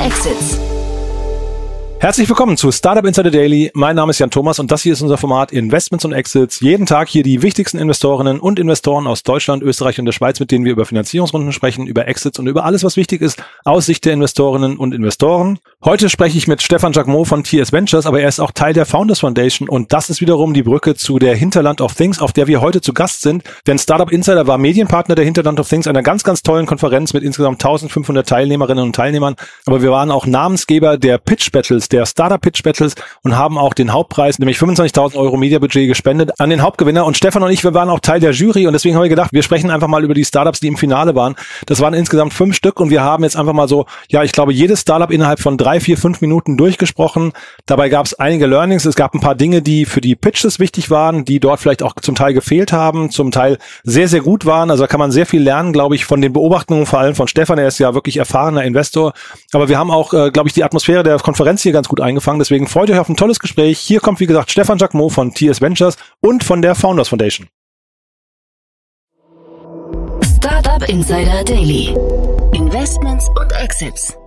Exits. Herzlich willkommen zu Startup Insider Daily. Mein Name ist Jan Thomas und das hier ist unser Format Investments und Exits. Jeden Tag hier die wichtigsten Investorinnen und Investoren aus Deutschland, Österreich und der Schweiz, mit denen wir über Finanzierungsrunden sprechen, über Exits und über alles, was wichtig ist aus Sicht der Investorinnen und Investoren. Heute spreche ich mit Stefan Jacquemot von TS Ventures, aber er ist auch Teil der Founders Foundation und das ist wiederum die Brücke zu der Hinterland of Things, auf der wir heute zu Gast sind. Denn Startup Insider war Medienpartner der Hinterland of Things, einer ganz, ganz tollen Konferenz mit insgesamt 1500 Teilnehmerinnen und Teilnehmern. Aber wir waren auch Namensgeber der Pitch Battles, der Startup Pitch Battles und haben auch den Hauptpreis, nämlich 25.000 Euro Mediabudget gespendet an den Hauptgewinner. Und Stefan und ich, wir waren auch Teil der Jury und deswegen haben wir gedacht, wir sprechen einfach mal über die Startups, die im Finale waren. Das waren insgesamt fünf Stück und wir haben jetzt einfach mal so, ja, ich glaube, jedes Startup innerhalb von drei, vier, fünf Minuten durchgesprochen. Dabei gab es einige Learnings. Es gab ein paar Dinge, die für die Pitches wichtig waren, die dort vielleicht auch zum Teil gefehlt haben, zum Teil sehr, sehr gut waren. Also da kann man sehr viel lernen, glaube ich, von den Beobachtungen, vor allem von Stefan. Er ist ja wirklich erfahrener Investor. Aber wir haben auch, äh, glaube ich, die Atmosphäre der Konferenz hier ganz gut eingefangen. Deswegen freut euch auf ein tolles Gespräch. Hier kommt, wie gesagt, Stefan Jacquemot von TS Ventures und von der Founders Foundation. Startup Insider Daily. Investments und Exits.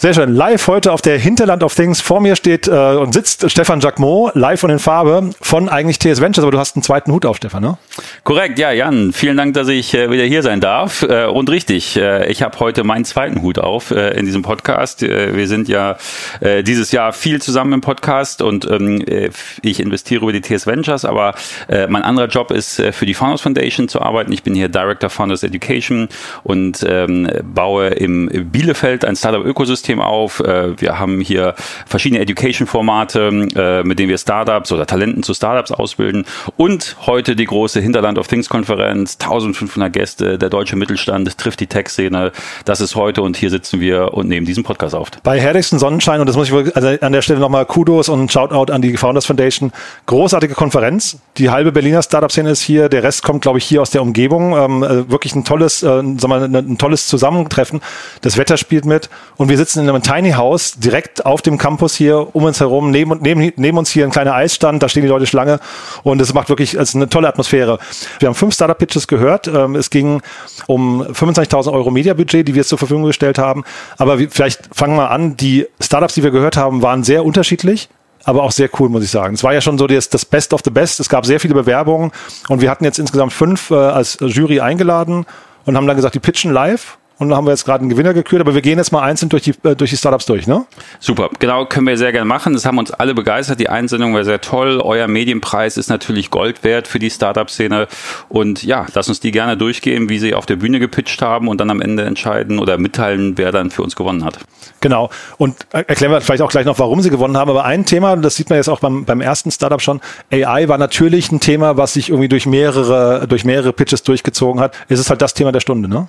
Sehr schön. Live heute auf der Hinterland of Things. Vor mir steht äh, und sitzt Stefan Jacquemot, live und in Farbe von eigentlich TS Ventures, aber du hast einen zweiten Hut auf, Stefan, ne? Korrekt, ja, Jan. Vielen Dank, dass ich äh, wieder hier sein darf. Äh, und richtig, äh, ich habe heute meinen zweiten Hut auf äh, in diesem Podcast. Äh, wir sind ja äh, dieses Jahr viel zusammen im Podcast und ähm, äh, ich investiere über die TS Ventures, aber äh, mein anderer Job ist, äh, für die Founders Foundation zu arbeiten. Ich bin hier Director Founders Education und ähm, baue im Bielefeld ein Startup-Ökosystem Ökosystem auf. Äh, wir haben hier verschiedene Education-Formate, äh, mit denen wir Startups oder Talenten zu Startups ausbilden. Und heute die große Hinterland of Things-Konferenz. 1500 Gäste, der deutsche Mittelstand trifft die Tech-Szene. Das ist heute und hier sitzen wir und nehmen diesen Podcast auf. Bei herrlichsten Sonnenschein, und das muss ich wirklich, also an der Stelle nochmal Kudos und Shoutout an die Founders Foundation. Großartige Konferenz. Die halbe Berliner Startup-Szene ist hier. Der Rest kommt, glaube ich, hier aus der Umgebung. Ähm, äh, wirklich ein tolles, äh, sagen wir, ein, tolles Zusammentreffen. Das Wetter spielt mit. Und wir sitzen in einem Tiny House direkt auf dem Campus hier um uns herum. Neben, neben, neben uns hier ein kleiner Eisstand, da stehen die Leute Schlange und es macht wirklich also eine tolle Atmosphäre. Wir haben fünf Startup-Pitches gehört. Ähm, es ging um 25.000 Euro Media-Budget, die wir jetzt zur Verfügung gestellt haben. Aber vielleicht fangen wir an. Die Startups, die wir gehört haben, waren sehr unterschiedlich aber auch sehr cool, muss ich sagen. Es war ja schon so das, das Best of the Best. Es gab sehr viele Bewerbungen und wir hatten jetzt insgesamt fünf äh, als Jury eingeladen und haben dann gesagt, die pitchen live und dann haben wir jetzt gerade einen Gewinner gekürt, aber wir gehen jetzt mal einzeln durch die, äh, durch die Startups durch, ne? Super, genau, können wir sehr gerne machen. Das haben uns alle begeistert. Die Einsendung war sehr toll. Euer Medienpreis ist natürlich Gold wert für die Startup-Szene. Und ja, lass uns die gerne durchgehen, wie sie auf der Bühne gepitcht haben und dann am Ende entscheiden oder mitteilen, wer dann für uns gewonnen hat. Genau. Und erklären wir vielleicht auch gleich noch, warum sie gewonnen haben. Aber ein Thema, das sieht man jetzt auch beim, beim ersten Startup schon, AI war natürlich ein Thema, was sich irgendwie durch mehrere, durch mehrere Pitches durchgezogen hat. Es ist halt das Thema der Stunde, ne?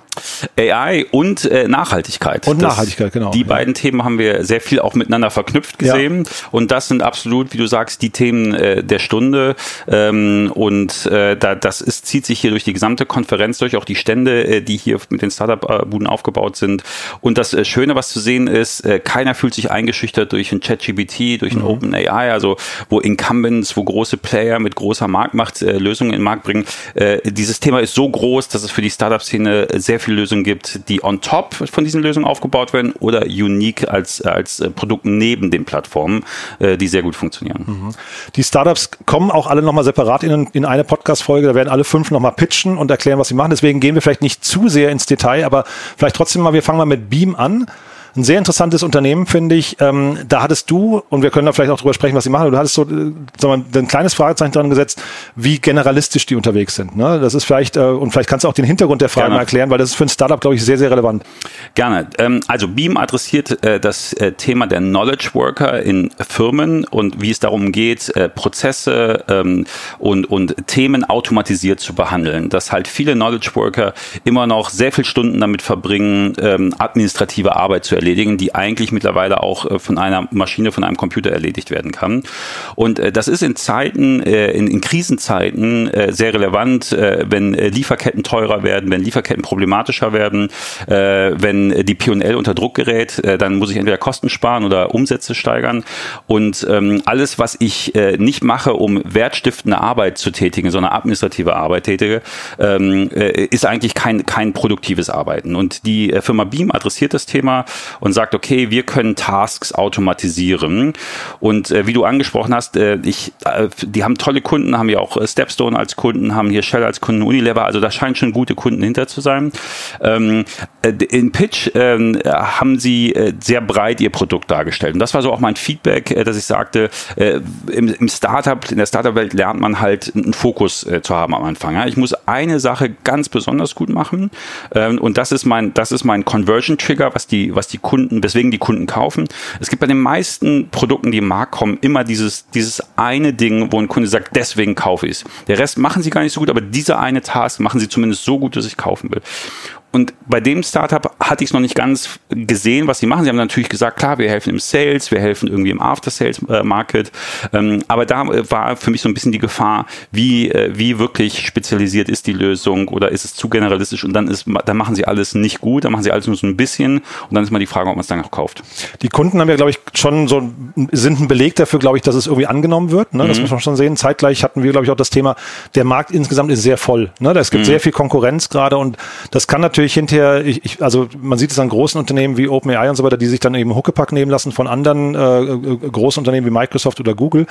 AI und äh, Nachhaltigkeit. Und das, Nachhaltigkeit, genau. Die ja. beiden Themen haben wir sehr viel auch miteinander verknüpft gesehen. Ja. Und das sind absolut, wie du sagst, die Themen äh, der Stunde. Ähm, und äh, da, das ist, zieht sich hier durch die gesamte Konferenz durch, auch die Stände, äh, die hier mit den Startup-Buden aufgebaut sind. Und das äh, Schöne, was zu sehen ist, äh, keiner fühlt sich eingeschüchtert durch ein ChatGPT, durch ein mhm. OpenAI, also wo Incumbents, wo große Player mit großer Marktmacht äh, Lösungen in den Markt bringen. Äh, dieses Thema ist so groß, dass es für die Startup-Szene sehr viele Lösungen gibt, die on top von diesen Lösungen aufgebaut werden oder unique als, als äh, Produkt neben den Plattformen, äh, die sehr gut funktionieren. Mhm. Die Startups kommen auch alle nochmal separat in, in eine Podcast-Folge. Da werden alle fünf nochmal pitchen und erklären, was sie machen. Deswegen gehen wir vielleicht nicht zu sehr ins Detail, aber vielleicht trotzdem mal, wir fangen mal mit Beam an ein sehr interessantes Unternehmen, finde ich. Ähm, da hattest du, und wir können da vielleicht auch drüber sprechen, was sie machen, du hattest so äh, sagen wir, ein kleines Fragezeichen dran gesetzt, wie generalistisch die unterwegs sind. Ne? Das ist vielleicht, äh, und vielleicht kannst du auch den Hintergrund der Frage Gerne. mal erklären, weil das ist für ein Startup, glaube ich, sehr, sehr relevant. Gerne. Ähm, also Beam adressiert äh, das äh, Thema der Knowledge Worker in Firmen und wie es darum geht, äh, Prozesse ähm, und, und Themen automatisiert zu behandeln. Dass halt viele Knowledge Worker immer noch sehr viele Stunden damit verbringen, ähm, administrative Arbeit zu erledigen, die eigentlich mittlerweile auch äh, von einer Maschine, von einem Computer erledigt werden kann. Und äh, das ist in Zeiten, äh, in, in Krisenzeiten sehr relevant, wenn Lieferketten teurer werden, wenn Lieferketten problematischer werden, wenn die P&L unter Druck gerät, dann muss ich entweder Kosten sparen oder Umsätze steigern. Und ähm, alles, was ich nicht mache, um wertstiftende Arbeit zu tätigen, sondern administrative Arbeit tätige, ähm, ist eigentlich kein, kein produktives Arbeiten. Und die Firma Beam adressiert das Thema und sagt, okay, wir können Tasks automatisieren. Und äh, wie du angesprochen hast, äh, ich, äh, die haben tolle Kunden, haben ja auch äh, Stepstone als Kunden, haben hier Shell als Kunden, Unilever, also da scheinen schon gute Kunden hinter zu sein. Ähm, äh, in Pitch ähm, haben sie äh, sehr breit ihr Produkt dargestellt. Und das war so auch mein Feedback, dass ich sagte, im, im Startup, in der Startup-Welt lernt man halt einen Fokus zu haben am Anfang. Ja? Ich muss eine Sache ganz besonders gut machen ähm, und das ist mein, das ist mein Conversion-Trigger, was die, was die Kunden, weswegen die Kunden kaufen. Es gibt bei den meisten Produkten, die im Markt kommen, immer dieses, dieses eine Ding, wo ein Kunde sagt, deswegen kaufe ich es. Der Rest machen sie gar nicht so gut, aber dieser eine Task machen sie zumindest so gut, dass ich kaufen will. Und bei dem Startup hatte ich es noch nicht ganz gesehen, was sie machen. Sie haben natürlich gesagt, klar, wir helfen im Sales, wir helfen irgendwie im After-Sales-Market. Ähm, aber da äh, war für mich so ein bisschen die Gefahr, wie, äh, wie wirklich spezialisiert ist die Lösung oder ist es zu generalistisch und dann ist, dann machen sie alles nicht gut, dann machen sie alles nur so ein bisschen und dann ist mal die Frage, ob man es dann auch kauft. Die Kunden haben ja, glaube ich, schon so, sind ein Beleg dafür, glaube ich, dass es irgendwie angenommen wird. Ne? Das mhm. muss man schon sehen. Zeitgleich hatten wir, glaube ich, auch das Thema, der Markt insgesamt ist sehr voll. Ne? Es gibt mhm. sehr viel Konkurrenz gerade und das kann natürlich natürlich hinterher, ich, ich, also man sieht es an großen Unternehmen wie OpenAI und so weiter, die sich dann eben Huckepack nehmen lassen von anderen äh, äh großen Unternehmen wie Microsoft oder Google.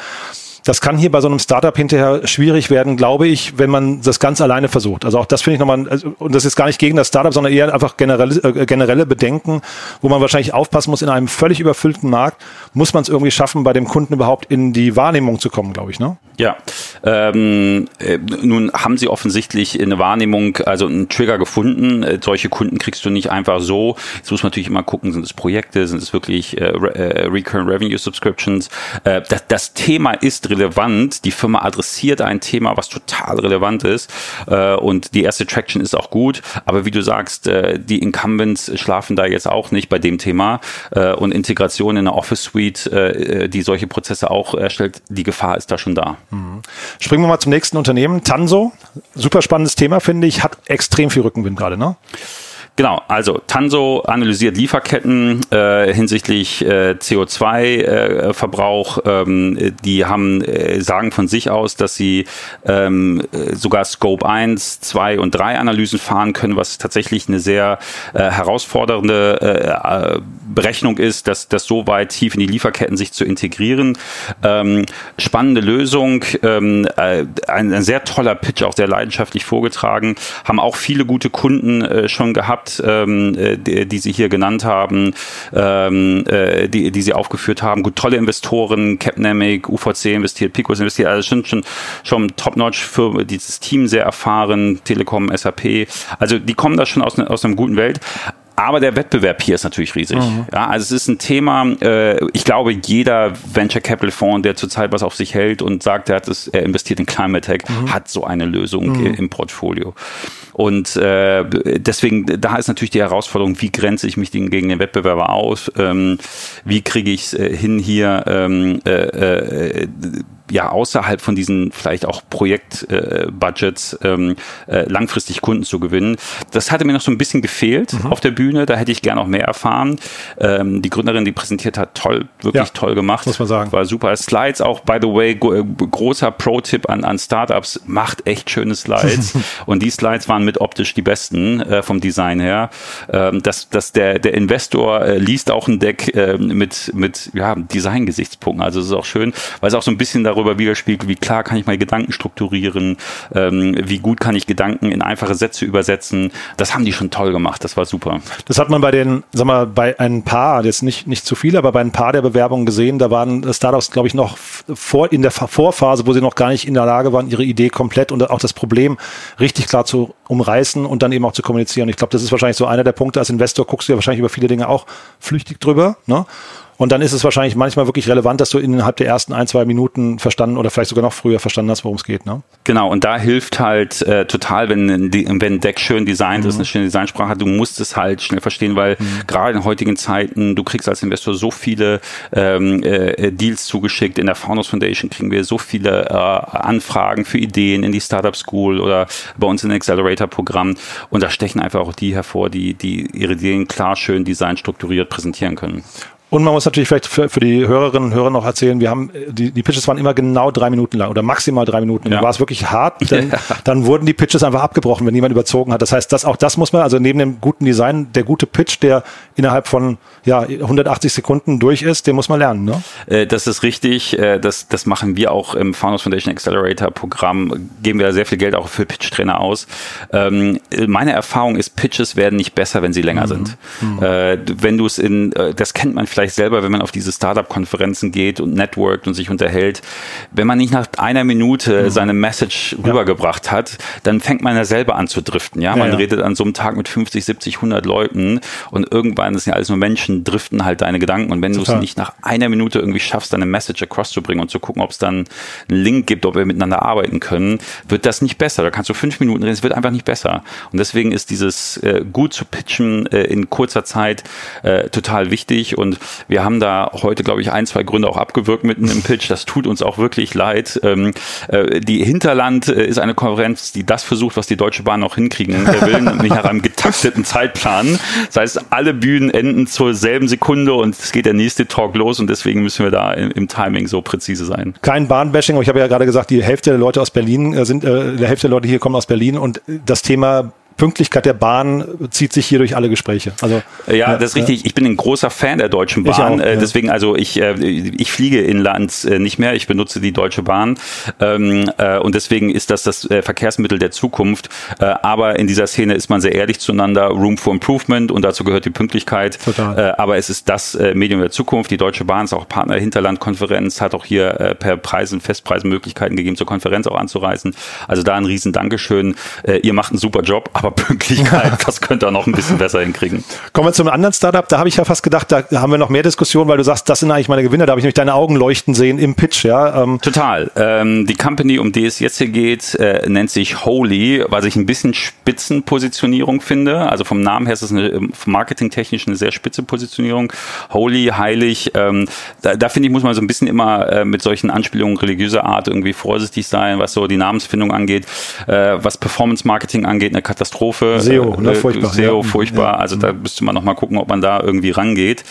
Das kann hier bei so einem Startup hinterher schwierig werden, glaube ich, wenn man das ganz alleine versucht. Also auch das finde ich nochmal, also, und das ist gar nicht gegen das Startup, sondern eher einfach generelle, äh, generelle Bedenken, wo man wahrscheinlich aufpassen muss, in einem völlig überfüllten Markt muss man es irgendwie schaffen, bei dem Kunden überhaupt in die Wahrnehmung zu kommen, glaube ich. Ne? Ja, ähm, äh, nun haben sie offensichtlich eine Wahrnehmung, also einen Trigger gefunden. Äh, solche Kunden kriegst du nicht einfach so. Jetzt muss man natürlich immer gucken, sind es Projekte, sind es wirklich äh, äh, Recurrent Revenue Subscriptions. Äh, das, das Thema ist relevant. Die Firma adressiert ein Thema, was total relevant ist. Äh, und die erste Traction ist auch gut. Aber wie du sagst, äh, die Incumbents schlafen da jetzt auch nicht bei dem Thema. Äh, und Integration in eine Office Suite, äh, die solche Prozesse auch erstellt, die Gefahr ist da schon da. Mhm. Springen wir mal zum nächsten Unternehmen. Tanso, super spannendes Thema, finde ich, hat extrem viel Rückenwind gerade, ne? Genau, also Tanso analysiert Lieferketten äh, hinsichtlich äh, CO2-Verbrauch. Äh, ähm, die haben äh, sagen von sich aus, dass sie ähm, sogar Scope 1, 2 und 3 Analysen fahren können, was tatsächlich eine sehr äh, herausfordernde äh, Berechnung ist, dass das so weit tief in die Lieferketten sich zu integrieren. Ähm, spannende Lösung, ähm, äh, ein, ein, sehr toller Pitch, auch sehr leidenschaftlich vorgetragen, haben auch viele gute Kunden äh, schon gehabt ähm, äh, die, die, Sie hier genannt haben, ähm, äh, die, die Sie aufgeführt haben. Gut, tolle Investoren, Capnamic, UVC investiert, Picos investiert, also schon, schon, schon top-notch für dieses Team sehr erfahren, Telekom, SAP. Also die kommen da schon aus, aus einer guten Welt. Aber der Wettbewerb hier ist natürlich riesig. Mhm. Ja, also es ist ein Thema, äh, ich glaube, jeder Venture Capital Fonds, der zurzeit was auf sich hält und sagt, er, hat es, er investiert in Climate Tech, mhm. hat so eine Lösung mhm. im Portfolio. Und äh, deswegen, da ist natürlich die Herausforderung, wie grenze ich mich gegen den Wettbewerber aus? Ähm, wie kriege ich es äh, hin, hier ähm, äh, äh, ja außerhalb von diesen vielleicht auch Projektbudgets äh, ähm, äh, langfristig Kunden zu gewinnen. Das hatte mir noch so ein bisschen gefehlt mhm. auf der Bühne. Da hätte ich gerne noch mehr erfahren. Ähm, die Gründerin, die präsentiert hat, toll, wirklich ja, toll gemacht. Muss man sagen. War super. Slides auch, by the way, äh, großer Pro-Tipp an, an Startups, macht echt schöne Slides. Und die Slides waren mit optisch die besten äh, vom Design her. Ähm, dass, dass der, der Investor äh, liest auch ein Deck äh, mit, mit ja, Design-Gesichtspunkten. Also es ist auch schön, weil es auch so ein bisschen darüber darüber widerspiegelt, wie klar kann ich meine Gedanken strukturieren, ähm, wie gut kann ich Gedanken in einfache Sätze übersetzen. Das haben die schon toll gemacht, das war super. Das hat man bei den, sag mal, bei ein paar, jetzt nicht, nicht zu viel, aber bei ein paar der Bewerbungen gesehen, da waren Startups, glaube ich, noch vor, in der Vorphase, wo sie noch gar nicht in der Lage waren, ihre Idee komplett und auch das Problem richtig klar zu umreißen und dann eben auch zu kommunizieren. Ich glaube, das ist wahrscheinlich so einer der Punkte. Als Investor guckst du ja wahrscheinlich über viele Dinge auch flüchtig drüber. Ne? Und dann ist es wahrscheinlich manchmal wirklich relevant, dass du innerhalb der ersten ein, zwei Minuten verstanden oder vielleicht sogar noch früher verstanden hast, worum es geht. Ne? Genau, und da hilft halt äh, total, wenn, wenn ein Deck schön designt mhm. ist, eine schöne Designsprache hat, du musst es halt schnell verstehen, weil mhm. gerade in heutigen Zeiten, du kriegst als Investor so viele ähm, äh, Deals zugeschickt. In der Founders Foundation kriegen wir so viele äh, Anfragen für Ideen in die Startup School oder bei uns in Accelerator-Programm. Und da stechen einfach auch die hervor, die, die ihre Ideen klar, schön, design strukturiert präsentieren können. Und man muss natürlich vielleicht für, für die Hörerinnen und Hörer noch erzählen, wir haben, die, die Pitches waren immer genau drei Minuten lang oder maximal drei Minuten. Und ja. war es wirklich hart, dann, ja. dann wurden die Pitches einfach abgebrochen, wenn jemand überzogen hat. Das heißt, das, auch das muss man, also neben dem guten Design, der gute Pitch, der innerhalb von ja, 180 Sekunden durch ist, den muss man lernen. Ne? Äh, das ist richtig. Äh, das, das machen wir auch im Founders Foundation Accelerator Programm. Geben wir sehr viel Geld auch für Pitch-Trainer aus. Ähm, meine Erfahrung ist, Pitches werden nicht besser, wenn sie länger mhm. sind. Mhm. Äh, wenn du es in, das kennt man vielleicht selber, wenn man auf diese Startup-Konferenzen geht und networkt und sich unterhält. Wenn man nicht nach einer Minute mhm. seine Message ja. rübergebracht hat, dann fängt man ja selber an zu driften. Ja, man ja, redet an so einem Tag mit 50, 70, 100 Leuten und irgendwann, sind ja alles nur Menschen, driften halt deine Gedanken. Und wenn du es nicht nach einer Minute irgendwie schaffst, deine Message across zu bringen und zu gucken, ob es dann einen Link gibt, ob wir miteinander arbeiten können, wird das nicht besser. Da kannst du fünf Minuten reden, es wird einfach nicht besser. Und deswegen ist dieses äh, gut zu pitchen äh, in kurzer Zeit äh, total wichtig. Und wir haben da heute, glaube ich, ein, zwei Gründe auch abgewirkt mitten im Pitch. Das tut uns auch wirklich leid. Ähm, äh, die Hinterland äh, ist eine Konferenz, die das versucht, was die Deutsche Bahn auch hinkriegen. Will nämlich nach einem getakteten Zeitplan. Das heißt, alle Bühnen enden zur selben Sekunde und es geht der nächste Talk los und deswegen müssen wir da im, im Timing so präzise sein. Kein Bahnbashing, aber ich habe ja gerade gesagt, die Hälfte der Leute aus Berlin äh, sind, äh, der Hälfte der Leute hier kommen aus Berlin und das Thema Pünktlichkeit der Bahn zieht sich hier durch alle Gespräche. Also ja, das ist richtig. Ich bin ein großer Fan der Deutschen Bahn. Auch, äh, ja. Deswegen, also ich, äh, ich fliege inlands äh, nicht mehr. Ich benutze die Deutsche Bahn ähm, und deswegen ist das das Verkehrsmittel der Zukunft. Aber in dieser Szene ist man sehr ehrlich zueinander. Room for Improvement und dazu gehört die Pünktlichkeit. Total. Aber es ist das Medium der Zukunft. Die Deutsche Bahn ist auch Partner der Hinterlandkonferenz, hat auch hier per Preisen, Festpreisen Möglichkeiten gegeben, zur Konferenz auch anzureisen. Also da ein riesen Dankeschön. Ihr macht einen super Job, aber Pünktlichkeit, das könnte er noch ein bisschen besser hinkriegen. Kommen wir zum anderen Startup. Da habe ich ja fast gedacht, da haben wir noch mehr Diskussionen, weil du sagst, das sind eigentlich meine Gewinner. Da habe ich nämlich deine Augen leuchten sehen im Pitch. Ja, ähm. Total. Ähm, die Company, um die es jetzt hier geht, äh, nennt sich Holy, was ich ein bisschen Spitzenpositionierung finde. Also vom Namen her ist es eine, ähm, marketingtechnisch eine sehr spitze Positionierung. Holy, heilig. Ähm, da, da finde ich, muss man so ein bisschen immer äh, mit solchen Anspielungen religiöser Art irgendwie vorsichtig sein, was so die Namensfindung angeht, äh, was Performance Marketing angeht, eine Katastrophe Katastrophe. SEO, ne, furchtbar. SEO, ja. furchtbar. Also da müsste man nochmal gucken, ob man da irgendwie rangeht.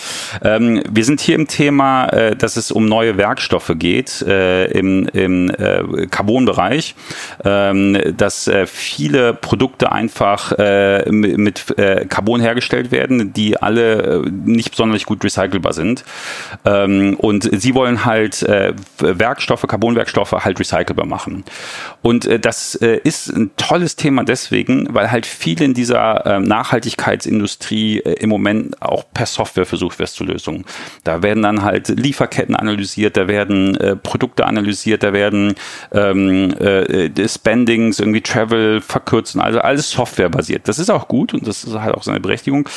Ähm, wir sind hier im Thema, äh, dass es um neue Werkstoffe geht äh, im, im äh, Carbon-Bereich, ähm, dass äh, viele Produkte einfach äh, mit äh, Carbon hergestellt werden, die alle äh, nicht besonders gut recycelbar sind. Ähm, und sie wollen halt äh, Werkstoffe, Carbonwerkstoffe halt recycelbar machen. Und äh, das äh, ist ein tolles Thema deswegen, weil halt viel in dieser äh, Nachhaltigkeitsindustrie äh, im Moment auch per Software versucht wird zu Lösungen. Da werden dann halt Lieferketten analysiert, da werden äh, Produkte analysiert, da werden ähm, äh, Spendings, irgendwie Travel verkürzen, also alles softwarebasiert. Das ist auch gut und das hat auch seine Berechtigung.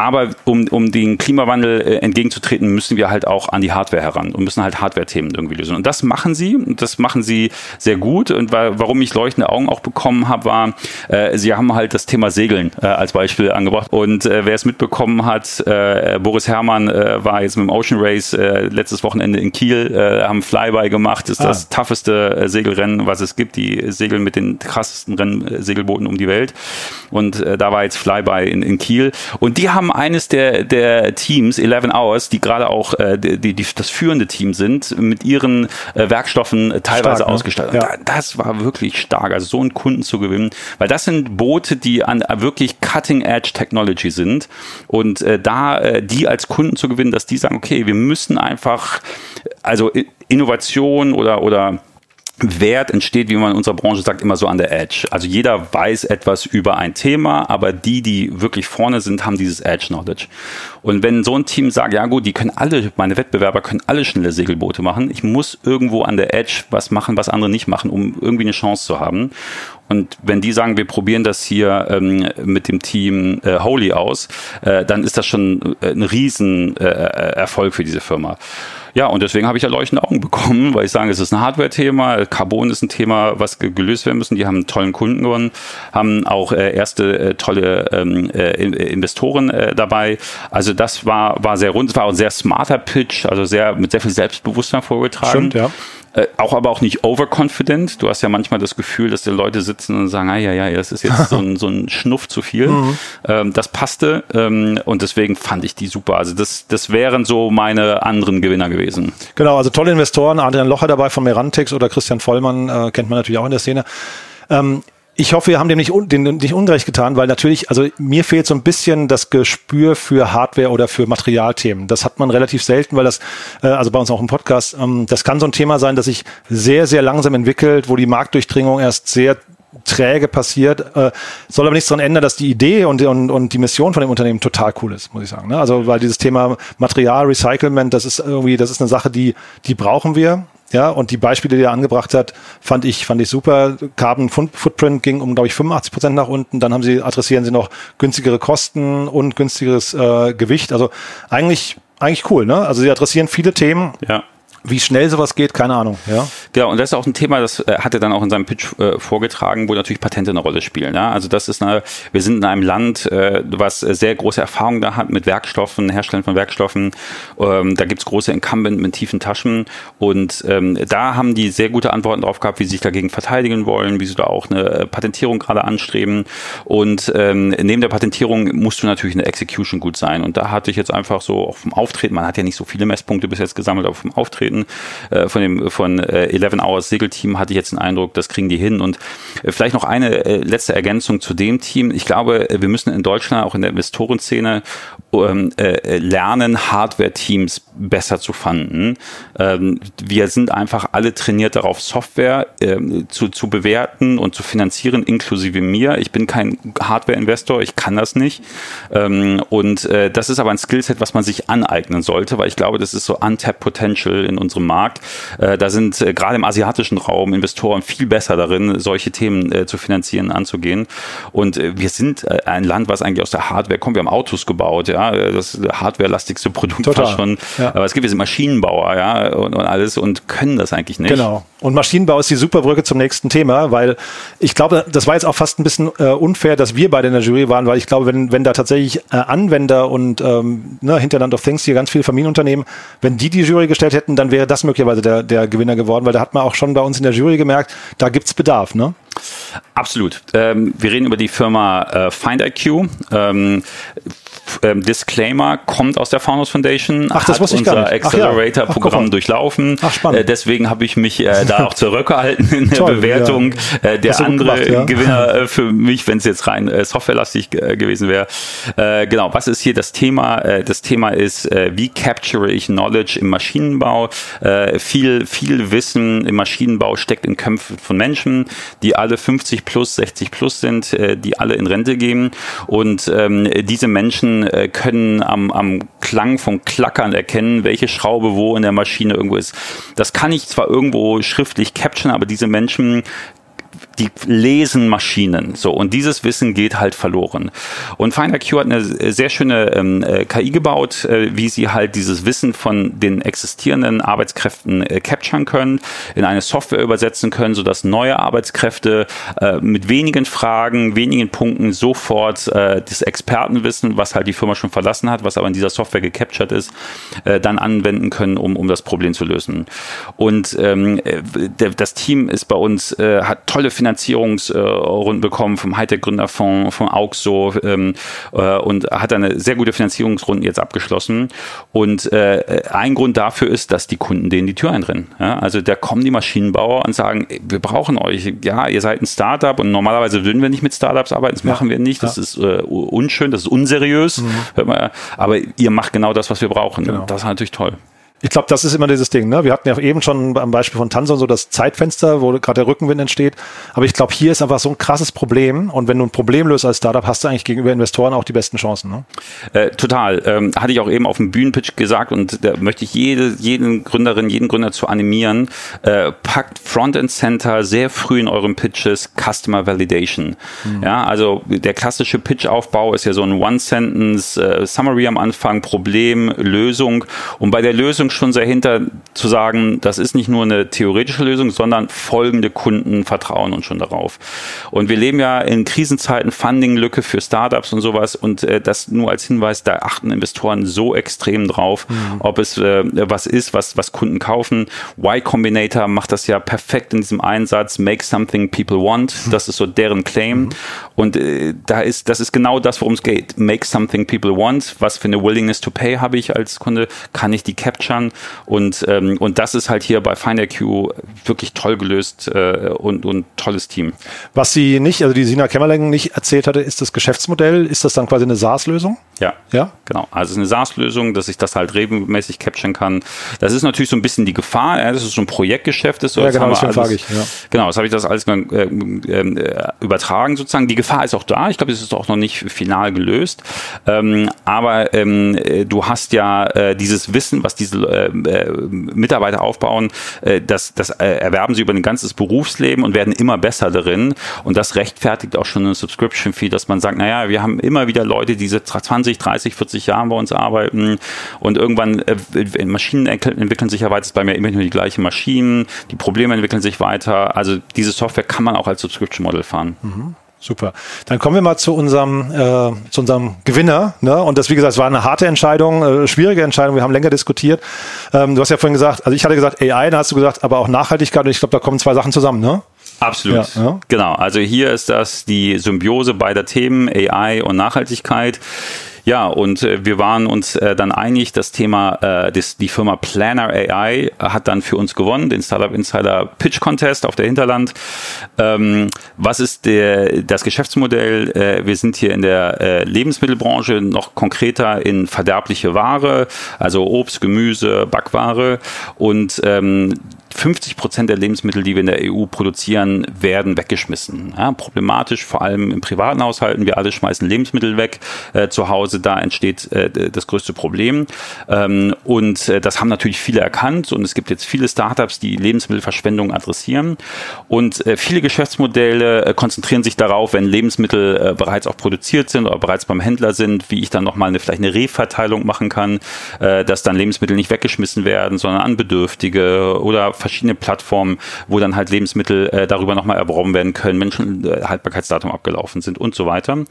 Aber um, um den Klimawandel äh, entgegenzutreten, müssen wir halt auch an die Hardware heran und müssen halt Hardware-Themen irgendwie lösen. Und das machen sie und das machen sie sehr gut. Und warum ich leuchtende Augen auch bekommen habe, war, äh, sie haben halt das Thema Segeln äh, als Beispiel angebracht. Und äh, wer es mitbekommen hat, äh, Boris Herrmann äh, war jetzt mit dem Ocean Race äh, letztes Wochenende in Kiel, äh, haben Flyby gemacht, ist ah. das tougheste äh, Segelrennen, was es gibt. Die segeln mit den krassesten Rennsegelbooten um die Welt. Und äh, da war jetzt Flyby in, in Kiel. Und die haben eines der, der Teams, 11 Hours, die gerade auch äh, die, die, das führende Team sind, mit ihren äh, Werkstoffen äh, teilweise stark, ne? ausgestattet. Ja. Das war wirklich stark, also so einen Kunden zu gewinnen, weil das sind Boote, die an äh, wirklich Cutting Edge Technology sind und äh, da äh, die als Kunden zu gewinnen, dass die sagen, okay, wir müssen einfach also Innovation oder oder Wert entsteht, wie man in unserer Branche sagt, immer so an der Edge. Also jeder weiß etwas über ein Thema, aber die, die wirklich vorne sind, haben dieses Edge-Knowledge. Und wenn so ein Team sagt, ja gut, die können alle, meine Wettbewerber können alle schnelle Segelboote machen, ich muss irgendwo an der Edge was machen, was andere nicht machen, um irgendwie eine Chance zu haben. Und wenn die sagen, wir probieren das hier ähm, mit dem Team äh, Holy aus, äh, dann ist das schon äh, ein riesen äh, Erfolg für diese Firma. Ja, und deswegen habe ich ja leuchtende Augen bekommen, weil ich sage, es ist ein Hardware-Thema, Carbon ist ein Thema, was gelöst werden müssen. Die haben einen tollen Kunden gewonnen, haben auch äh, erste äh, tolle ähm, äh, Investoren äh, dabei. Also das war, war sehr rund, es war auch ein sehr smarter Pitch, also sehr mit sehr viel Selbstbewusstsein vorgetragen. Stimmt, ja. Äh, auch aber auch nicht overconfident. Du hast ja manchmal das Gefühl, dass die Leute sitzen und sagen, ah ja, ja, das ist jetzt so ein, so ein Schnuff zu viel. Mhm. Ähm, das passte ähm, und deswegen fand ich die super. Also das, das wären so meine anderen Gewinner gewesen. Genau, also tolle Investoren, Adrian Locher dabei von Merantex oder Christian Vollmann, äh, kennt man natürlich auch in der Szene. Ähm, ich hoffe, wir haben dem nicht, un, dem nicht ungerecht getan, weil natürlich, also mir fehlt so ein bisschen das Gespür für Hardware oder für Materialthemen. Das hat man relativ selten, weil das, äh, also bei uns auch im Podcast, ähm, das kann so ein Thema sein, das sich sehr, sehr langsam entwickelt, wo die Marktdurchdringung erst sehr träge passiert, äh, soll aber nichts daran ändern, dass die Idee und, und, und die Mission von dem Unternehmen total cool ist, muss ich sagen. Ne? Also weil dieses Thema Material, Recyclement, das ist irgendwie, das ist eine Sache, die, die brauchen wir. Ja, und die Beispiele, die er angebracht hat, fand ich, fand ich super. Carbon Footprint ging um, glaube ich, 85 Prozent nach unten. Dann haben sie, adressieren sie noch günstigere Kosten und günstigeres äh, Gewicht. Also eigentlich, eigentlich cool, ne? Also sie adressieren viele Themen. Ja. Wie schnell sowas geht, keine Ahnung. Ja, genau. Und das ist auch ein Thema, das äh, hat er dann auch in seinem Pitch äh, vorgetragen, wo natürlich Patente eine Rolle spielen. Ja? Also das ist eine, wir sind in einem Land, äh, was sehr große Erfahrung da hat mit Werkstoffen, Herstellen von Werkstoffen. Ähm, da gibt's große Incumbent mit tiefen Taschen. Und ähm, da haben die sehr gute Antworten drauf gehabt, wie sie sich dagegen verteidigen wollen, wie sie da auch eine Patentierung gerade anstreben. Und ähm, neben der Patentierung musst du natürlich eine Execution gut sein. Und da hatte ich jetzt einfach so auch vom Auftreten, man hat ja nicht so viele Messpunkte bis jetzt gesammelt, aber vom Auftreten auftreten. Äh, von dem von äh, 11 Hours Segelteam hatte ich jetzt den Eindruck, das kriegen die hin. Und äh, vielleicht noch eine äh, letzte Ergänzung zu dem Team. Ich glaube, wir müssen in Deutschland auch in der Investorenszene ähm, äh, lernen, Hardware-Teams besser zu fanden. Ähm, wir sind einfach alle trainiert darauf, Software ähm, zu, zu bewerten und zu finanzieren, inklusive mir. Ich bin kein Hardware-Investor, ich kann das nicht. Und äh, das ist aber ein Skillset, was man sich aneignen sollte, weil ich glaube, das ist so untapped Potential in unserem Markt. Äh, da sind äh, gerade im asiatischen Raum Investoren viel besser darin, solche Themen äh, zu finanzieren, anzugehen. Und äh, wir sind äh, ein Land, was eigentlich aus der Hardware kommt. Wir haben Autos gebaut, ja ja, das hardwarelastigste Produkt Total. war schon. Ja. Aber es gibt jetzt Maschinenbauer, ja, und, und, alles und können das eigentlich nicht. Genau. Und Maschinenbau ist die super Brücke zum nächsten Thema, weil ich glaube, das war jetzt auch fast ein bisschen äh, unfair, dass wir beide in der Jury waren, weil ich glaube, wenn, wenn da tatsächlich äh, Anwender und ähm, ne, Hinterland of Things, hier ganz viele Familienunternehmen, wenn die die Jury gestellt hätten, dann wäre das möglicherweise der, der Gewinner geworden, weil da hat man auch schon bei uns in der Jury gemerkt, da gibt's Bedarf, ne? Absolut. Ähm, wir reden über die Firma äh, FindIQ. Ähm, ähm, Disclaimer kommt aus der Founders Foundation, Ach, das hat unser Accelerator-Programm ja. durchlaufen. Ach, spannend. Äh, deswegen habe ich mich äh, da auch zurückgehalten in der Toll, Bewertung. Ja. Äh, der andere gemacht, ja. Gewinner äh, für mich, wenn es jetzt rein äh, softwarelastig äh, gewesen wäre. Genau, was ist hier das Thema? Das Thema ist, wie capture ich Knowledge im Maschinenbau? Viel, viel Wissen im Maschinenbau steckt in Köpfen von Menschen, die alle 50 plus, 60 plus sind, die alle in Rente gehen. Und ähm, diese Menschen äh, können am, am Klang vom Klackern erkennen, welche Schraube wo in der Maschine irgendwo ist. Das kann ich zwar irgendwo schriftlich capturen, aber diese Menschen die lesen Maschinen. So, und dieses Wissen geht halt verloren. Und FindIQ hat eine sehr schöne ähm, äh, KI gebaut, äh, wie sie halt dieses Wissen von den existierenden Arbeitskräften äh, capturen können, in eine Software übersetzen können, sodass neue Arbeitskräfte äh, mit wenigen Fragen, wenigen Punkten sofort äh, das Expertenwissen, was halt die Firma schon verlassen hat, was aber in dieser Software gecaptured ist, äh, dann anwenden können, um, um das Problem zu lösen. Und ähm, äh, der, das Team ist bei uns, äh, hat tolle Finanzierung Finanzierungsrunden bekommen vom Hightech-Gründerfonds, von Auxo ähm, äh, und hat eine sehr gute Finanzierungsrunde jetzt abgeschlossen. Und äh, ein Grund dafür ist, dass die Kunden denen die Tür einrennen. Ja? Also da kommen die Maschinenbauer und sagen, wir brauchen euch. Ja, ihr seid ein Startup und normalerweise würden wir nicht mit Startups arbeiten. Das ja. machen wir nicht. Das ja. ist äh, unschön, das ist unseriös. Mhm. Aber ihr macht genau das, was wir brauchen. Genau. Das ist natürlich toll. Ich glaube, das ist immer dieses Ding. Ne? Wir hatten ja eben schon am Beispiel von Tanson so das Zeitfenster, wo gerade der Rückenwind entsteht. Aber ich glaube, hier ist einfach so ein krasses Problem. Und wenn du ein Problem löst als Startup, hast du eigentlich gegenüber Investoren auch die besten Chancen. Ne? Äh, total. Ähm, hatte ich auch eben auf dem Bühnenpitch gesagt und da möchte ich jede, jeden Gründerin, jeden Gründer zu animieren. Äh, packt Frontend Center sehr früh in euren Pitches Customer Validation. Mhm. Ja, also der klassische Pitchaufbau ist ja so ein One-Sentence äh, Summary am Anfang, Problem, Lösung. Und bei der Lösung Überzeugung schon dahinter zu sagen, das ist nicht nur eine theoretische Lösung, sondern folgende Kunden vertrauen uns schon darauf. Und wir leben ja in Krisenzeiten, Funding-Lücke für Startups und sowas und äh, das nur als Hinweis, da achten Investoren so extrem drauf, mhm. ob es äh, was ist, was, was Kunden kaufen. Y Combinator macht das ja perfekt in diesem Einsatz, make something people want, das ist so deren Claim. Mhm. Und äh, da ist, das ist genau das, worum es geht. Make something people want. Was für eine Willingness to pay habe ich als Kunde? Kann ich die capturen? Und, ähm, und das ist halt hier bei FinderQ wirklich toll gelöst äh, und, und tolles Team. Was sie nicht, also die Sina Kämmerling nicht erzählt hatte, ist das Geschäftsmodell. Ist das dann quasi eine SaaS-Lösung? Ja. Ja? Genau. Also es ist eine SaaS-Lösung, dass ich das halt regelmäßig capturen kann. Das ist natürlich so ein bisschen die Gefahr, ja, das ist so ein Projektgeschäft ist. So, ja, genau, deswegen frage ich. Ja. Genau, das habe ich das alles äh, äh, übertragen sozusagen. Die Gefahr ist auch da. Ich glaube, es ist auch noch nicht final gelöst. Ähm, aber ähm, du hast ja äh, dieses Wissen, was diese äh, äh Mitarbeiter aufbauen, äh, das, das äh, erwerben sie über ein ganzes Berufsleben und werden immer besser darin. Und das rechtfertigt auch schon eine Subscription-Fee, dass man sagt, naja, wir haben immer wieder Leute, die seit 20, 30, 40 Jahren bei uns arbeiten und irgendwann äh, Maschinen entwickeln sich ja weiter, es ist bei mir immer nur die gleichen Maschinen, die Probleme entwickeln sich weiter. Also diese Software kann man auch als Subscription-Model fahren. Mhm. Super. Dann kommen wir mal zu unserem, äh, zu unserem Gewinner. Ne? Und das, wie gesagt, war eine harte Entscheidung, äh, schwierige Entscheidung. Wir haben länger diskutiert. Ähm, du hast ja vorhin gesagt, also ich hatte gesagt AI, da hast du gesagt, aber auch Nachhaltigkeit. Und ich glaube, da kommen zwei Sachen zusammen, ne? Absolut. Ja, ja. Genau. Also hier ist das die Symbiose beider Themen, AI und Nachhaltigkeit. Ja, und äh, wir waren uns äh, dann einig, das Thema, äh, das, die Firma Planner AI hat dann für uns gewonnen, den Startup Insider Pitch Contest auf der Hinterland. Ähm, was ist der, das Geschäftsmodell? Äh, wir sind hier in der äh, Lebensmittelbranche, noch konkreter in verderbliche Ware, also Obst, Gemüse, Backware und ähm, 50 Prozent der Lebensmittel, die wir in der EU produzieren, werden weggeschmissen. Ja, problematisch, vor allem in privaten Haushalten. Wir alle schmeißen Lebensmittel weg äh, zu Hause. Da entsteht äh, das größte Problem. Ähm, und äh, das haben natürlich viele erkannt. Und es gibt jetzt viele Startups, die Lebensmittelverschwendung adressieren. Und äh, viele Geschäftsmodelle äh, konzentrieren sich darauf, wenn Lebensmittel äh, bereits auch produziert sind oder bereits beim Händler sind, wie ich dann nochmal eine, vielleicht eine Reverteilung machen kann, dass dann Lebensmittel nicht weggeschmissen werden, sondern an Bedürftige oder verschiedene Plattformen, wo dann halt Lebensmittel äh, darüber nochmal erworben werden können, Menschen äh, Haltbarkeitsdatum abgelaufen sind und so weiter.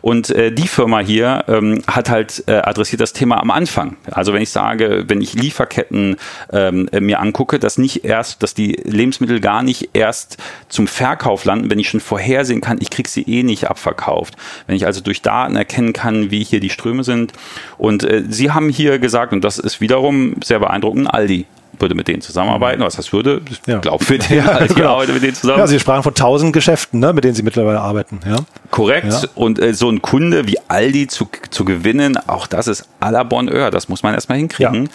Und äh, die Firma hier ähm, hat halt äh, adressiert das Thema am Anfang. Also wenn ich sage, wenn ich Lieferketten ähm, mir angucke, dass nicht erst, dass die Lebensmittel gar nicht erst zum Verkauf landen, wenn ich schon vorhersehen kann, ich kriege sie eh nicht abverkauft. Wenn ich also durch Daten erkennen kann, wie hier die Ströme sind. Und äh, sie haben hier gesagt, und das ist wiederum sehr beeindruckend, Aldi würde mit denen zusammenarbeiten. Was das würde, ich ja. glaube für den, ja, ich genau. arbeite mit denen zusammen. Ja, Sie sprachen von tausend Geschäften, ne, mit denen Sie mittlerweile arbeiten. Ja. Korrekt. Ja. Und äh, so ein Kunde wie Aldi zu, zu gewinnen, auch das ist à la Bonheur. Das muss man erstmal hinkriegen. Ja.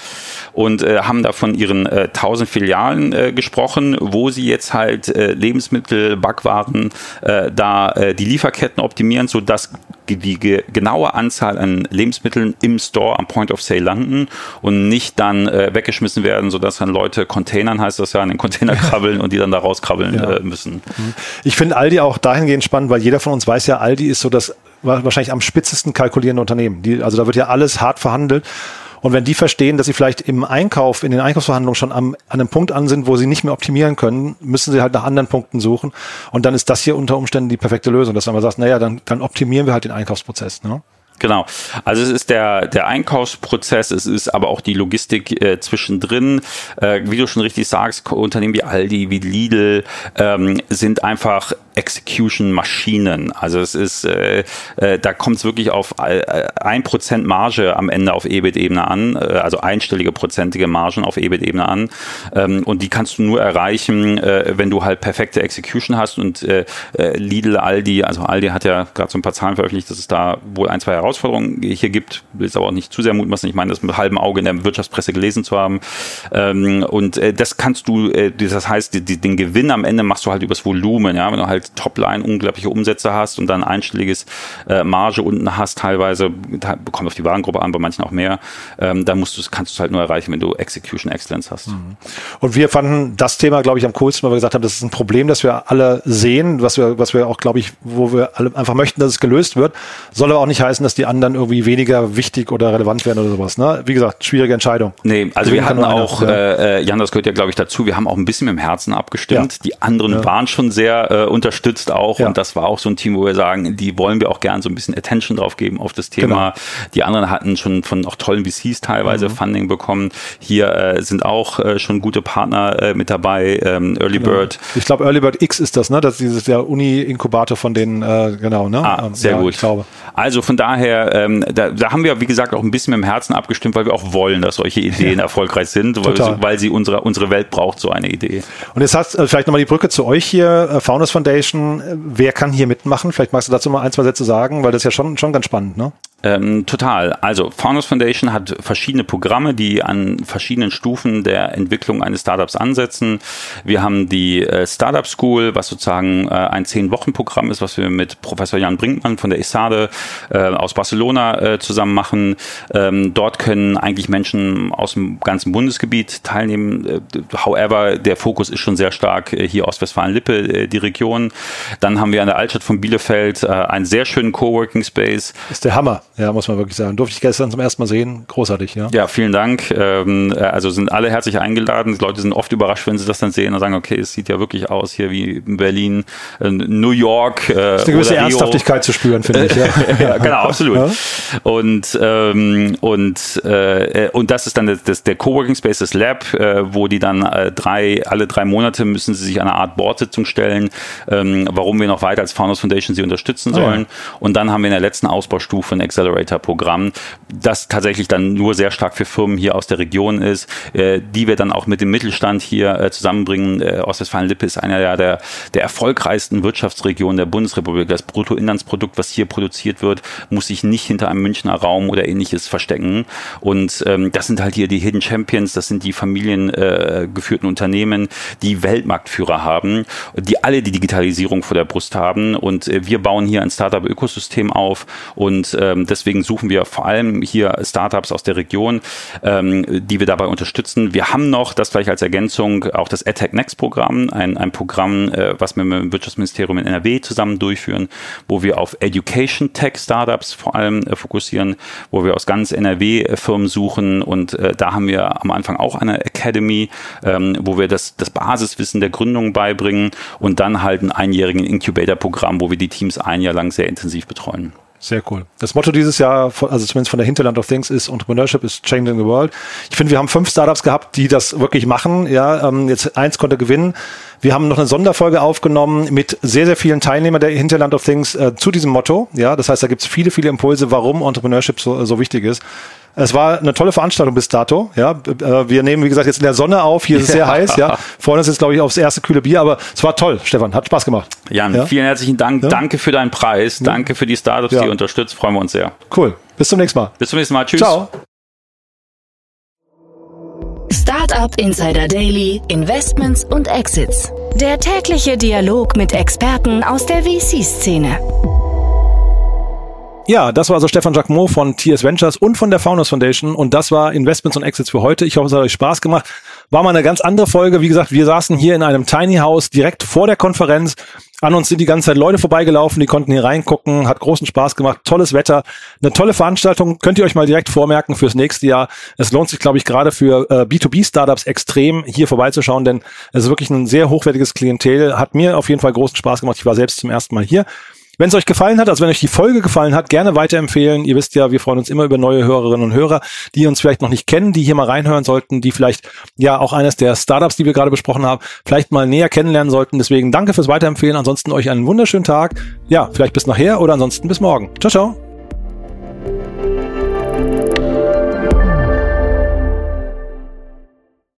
Und äh, haben da von ihren äh, tausend Filialen äh, gesprochen, wo sie jetzt halt äh, Lebensmittel, Backwaren, äh, da äh, die Lieferketten optimieren, sodass die genaue Anzahl an Lebensmitteln im Store am Point of Sale landen und nicht dann äh, weggeschmissen werden, sodass dann Leute Containern, heißt das ja, in den Container krabbeln und die dann da rauskrabbeln ja. äh, müssen. Mhm. Ich finde Aldi auch dahingehend spannend, weil jeder von uns weiß ja, Aldi ist so das wahrscheinlich am spitzesten kalkulierende Unternehmen. Die, also da wird ja alles hart verhandelt. Und wenn die verstehen, dass sie vielleicht im Einkauf, in den Einkaufsverhandlungen schon am, an einem Punkt an sind, wo sie nicht mehr optimieren können, müssen sie halt nach anderen Punkten suchen. Und dann ist das hier unter Umständen die perfekte Lösung, dass man sagt, naja, dann, dann optimieren wir halt den Einkaufsprozess. Ne? Genau. Also es ist der, der Einkaufsprozess, es ist aber auch die Logistik äh, zwischendrin. Äh, wie du schon richtig sagst, Unternehmen wie Aldi, wie Lidl ähm, sind einfach Execution-Maschinen. Also es ist, äh, äh, da kommt es wirklich auf äh, ein Prozent Marge am Ende auf EBIT-Ebene an, äh, also einstellige prozentige Margen auf EBIT-Ebene an. Ähm, und die kannst du nur erreichen, äh, wenn du halt perfekte Execution hast. Und äh, äh Lidl, Aldi, also Aldi hat ja gerade so ein paar Zahlen veröffentlicht, dass es da wohl ein, zwei Herausforderungen hier gibt. Will es aber auch nicht zu sehr mutmaßen. Ich meine, das mit halbem Auge in der Wirtschaftspresse gelesen zu haben. Ähm, und äh, das kannst du, äh, das heißt, die, die, den Gewinn am Ende machst du halt übers Volumen. Ja, wenn du halt Topline unglaubliche Umsätze hast und dann einstelliges äh, Marge unten hast, teilweise, kommt auf die Warengruppe an, bei manchen auch mehr, ähm, dann musst du, kannst du es halt nur erreichen, wenn du Execution Excellence hast. Mhm. Und wir fanden das Thema, glaube ich, am coolsten, weil wir gesagt haben, das ist ein Problem, das wir alle sehen, was wir, was wir auch, glaube ich, wo wir alle einfach möchten, dass es gelöst wird. Soll aber auch nicht heißen, dass die anderen irgendwie weniger wichtig oder relevant werden oder sowas. Ne? Wie gesagt, schwierige Entscheidung. Nee, also wir hatten auch, einer, äh, Jan, das gehört ja, glaube ich, dazu, wir haben auch ein bisschen mit dem Herzen abgestimmt. Ja. Die anderen ja. waren schon sehr äh, unterstützt auch ja. und das war auch so ein Team, wo wir sagen, die wollen wir auch gern so ein bisschen Attention drauf geben auf das Thema. Genau. Die anderen hatten schon von auch tollen VCs teilweise mhm. Funding bekommen. Hier äh, sind auch äh, schon gute Partner äh, mit dabei, ähm, Early genau. Bird. Ich glaube, Early Bird X ist das, ne? Das ist dieses der Uni-Inkubator von denen, äh, genau, ne? Ah, ähm, sehr gut. Ich glaube. Also von daher, ähm, da, da haben wir, wie gesagt, auch ein bisschen mit dem Herzen abgestimmt, weil wir auch wollen, dass solche Ideen erfolgreich sind, weil, weil, sie unsere, unsere Welt braucht, so eine Idee. Und jetzt hast äh, vielleicht nochmal die Brücke zu euch hier, äh, Founders Foundation. Wer kann hier mitmachen? Vielleicht magst du dazu mal ein, zwei Sätze sagen, weil das ist ja schon, schon ganz spannend, ne? Ähm, total. Also Founders Foundation hat verschiedene Programme, die an verschiedenen Stufen der Entwicklung eines Startups ansetzen. Wir haben die äh, Startup School, was sozusagen äh, ein Zehn-Wochen-Programm ist, was wir mit Professor Jan Brinkmann von der ESADE äh, aus Barcelona äh, zusammen machen. Ähm, dort können eigentlich Menschen aus dem ganzen Bundesgebiet teilnehmen. Äh, however, der Fokus ist schon sehr stark äh, hier Ostwestfalen-Lippe, die Region. Dann haben wir an der Altstadt von Bielefeld einen sehr schönen Coworking Space. ist der Hammer. Ja, muss man wirklich sagen. Durfte ich gestern zum ersten Mal sehen. Großartig, ja. Ja, vielen Dank. Ähm, äh, also sind alle herzlich eingeladen. Die Leute sind oft überrascht, wenn sie das dann sehen und sagen, okay, es sieht ja wirklich aus hier wie in Berlin, äh, New York. Äh, das ist eine gewisse Ernsthaftigkeit zu spüren, finde ich. Ja. ja, genau, absolut. Ja? Und, ähm, und, äh, und das ist dann das, das, der Coworking Space, das Lab, äh, wo die dann äh, drei, alle drei Monate müssen sie sich eine Art Boardsitzung stellen, ähm, warum wir noch weiter als Founders Foundation sie unterstützen sollen. Oh ja. Und dann haben wir in der letzten Ausbaustufe ein Excel Accelerator-Programm, das tatsächlich dann nur sehr stark für Firmen hier aus der Region ist, äh, die wir dann auch mit dem Mittelstand hier äh, zusammenbringen. Äh, Ostwestfalen-Lippe ist einer der, der, der erfolgreichsten Wirtschaftsregionen der Bundesrepublik. Das Bruttoinlandsprodukt, was hier produziert wird, muss sich nicht hinter einem Münchner Raum oder ähnliches verstecken. Und ähm, das sind halt hier die Hidden Champions, das sind die familiengeführten äh, Unternehmen, die Weltmarktführer haben, die alle die Digitalisierung vor der Brust haben. Und äh, wir bauen hier ein Startup-Ökosystem auf und ähm, deswegen suchen wir vor allem hier Startups aus der Region, ähm, die wir dabei unterstützen. Wir haben noch, das vielleicht als Ergänzung, auch das EdTech Next Programm, ein, ein Programm, äh, was wir mit dem Wirtschaftsministerium in NRW zusammen durchführen, wo wir auf Education Tech Startups vor allem äh, fokussieren, wo wir aus ganz NRW äh, Firmen suchen und äh, da haben wir am Anfang auch eine Academy, ähm, wo wir das, das Basiswissen der Gründung beibringen und dann halt ein einjährigen Incubator-Programm, wo wir die Teams ein Jahr lang sehr intensiv betreuen. Sehr cool. Das Motto dieses Jahr, also zumindest von der Hinterland of Things, ist Entrepreneurship is changing the world. Ich finde, wir haben fünf Startups gehabt, die das wirklich machen. Ja, ähm, jetzt eins konnte gewinnen. Wir haben noch eine Sonderfolge aufgenommen mit sehr, sehr vielen Teilnehmern der Hinterland of Things äh, zu diesem Motto. Ja, das heißt, da gibt es viele, viele Impulse, warum Entrepreneurship so, so wichtig ist. Es war eine tolle Veranstaltung bis dato. Ja, äh, wir nehmen wie gesagt jetzt in der Sonne auf. Hier ist es sehr heiß. Ja, freuen uns jetzt glaube ich aufs erste kühle Bier, aber es war toll. Stefan, hat Spaß gemacht. Jan, ja? vielen herzlichen Dank. Ja? Danke für deinen Preis. Danke für die Startups, die ihr unterstützt. Freuen wir uns sehr. Cool. Bis zum nächsten Mal. Bis zum nächsten Mal. Tschüss. Ciao. Startup Insider Daily, Investments und Exits. Der tägliche Dialog mit Experten aus der VC-Szene. Ja, das war also Stefan Jacquemot von TS Ventures und von der Founders Foundation und das war Investments und Exits für heute. Ich hoffe, es hat euch Spaß gemacht. War mal eine ganz andere Folge. Wie gesagt, wir saßen hier in einem Tiny House direkt vor der Konferenz. An uns sind die ganze Zeit Leute vorbeigelaufen, die konnten hier reingucken, hat großen Spaß gemacht, tolles Wetter, eine tolle Veranstaltung, könnt ihr euch mal direkt vormerken fürs nächste Jahr. Es lohnt sich, glaube ich, gerade für äh, B2B-Startups extrem hier vorbeizuschauen, denn es ist wirklich ein sehr hochwertiges Klientel, hat mir auf jeden Fall großen Spaß gemacht. Ich war selbst zum ersten Mal hier. Wenn es euch gefallen hat, also wenn euch die Folge gefallen hat, gerne weiterempfehlen. Ihr wisst ja, wir freuen uns immer über neue Hörerinnen und Hörer, die uns vielleicht noch nicht kennen, die hier mal reinhören sollten, die vielleicht ja auch eines der Startups, die wir gerade besprochen haben, vielleicht mal näher kennenlernen sollten. Deswegen danke fürs Weiterempfehlen. Ansonsten euch einen wunderschönen Tag. Ja, vielleicht bis nachher oder ansonsten bis morgen. Ciao, ciao.